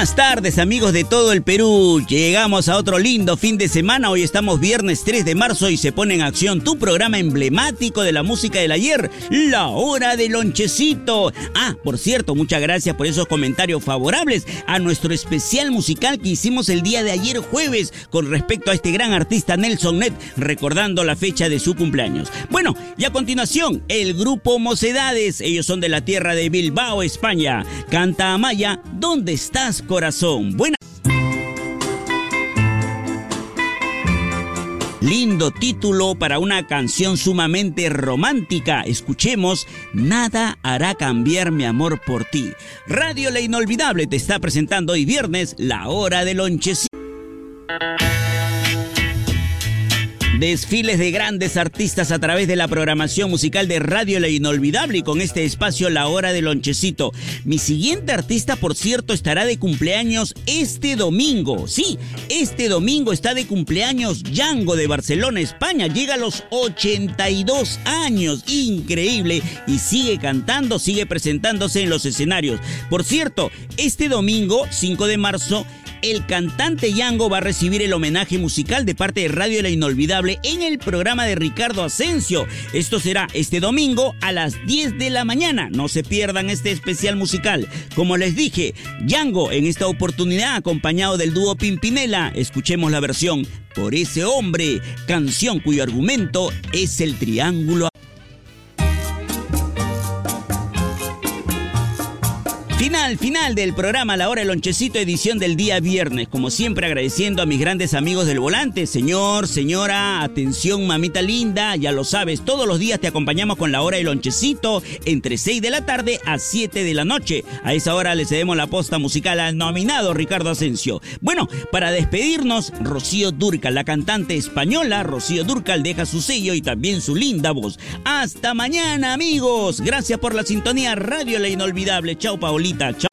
Buenas tardes amigos de todo el Perú. Llegamos a otro lindo fin de semana. Hoy estamos viernes 3 de marzo y se pone en acción tu programa emblemático de la música del ayer, La Hora del Lonchecito. Ah, por cierto, muchas gracias por esos comentarios favorables a nuestro especial musical que hicimos el día de ayer jueves con respecto a este gran artista Nelson Net, recordando la fecha de su cumpleaños. Bueno, y a continuación, el grupo Mocedades. Ellos son de la tierra de Bilbao, España. Canta Amaya, ¿dónde estás? Corazón. Buenas. Lindo título para una canción sumamente romántica. Escuchemos Nada hará cambiar mi amor por ti. Radio La Inolvidable te está presentando hoy viernes la hora del lonchecito. Desfiles de grandes artistas a través de la programación musical de Radio La Inolvidable y con este espacio La Hora del Lonchecito. Mi siguiente artista, por cierto, estará de cumpleaños este domingo. Sí, este domingo está de cumpleaños Django de Barcelona, España. Llega a los 82 años. Increíble. Y sigue cantando, sigue presentándose en los escenarios. Por cierto, este domingo, 5 de marzo, el cantante Yango va a recibir el homenaje musical de parte de Radio La Inolvidable en el programa de Ricardo Asensio. Esto será este domingo a las 10 de la mañana. No se pierdan este especial musical. Como les dije, Yango en esta oportunidad acompañado del dúo Pimpinela. Escuchemos la versión Por ese hombre, canción cuyo argumento es el triángulo Final, final del programa La Hora del Lonchecito, edición del día viernes. Como siempre, agradeciendo a mis grandes amigos del volante. Señor, señora, atención, mamita linda, ya lo sabes, todos los días te acompañamos con La Hora del Lonchecito entre 6 de la tarde a 7 de la noche. A esa hora le cedemos la posta musical al nominado Ricardo Asensio. Bueno, para despedirnos, Rocío Durcal, la cantante española, Rocío Durcal deja su sello y también su linda voz. Hasta mañana, amigos. Gracias por la sintonía Radio La Inolvidable. Chao, Paulita. Chao.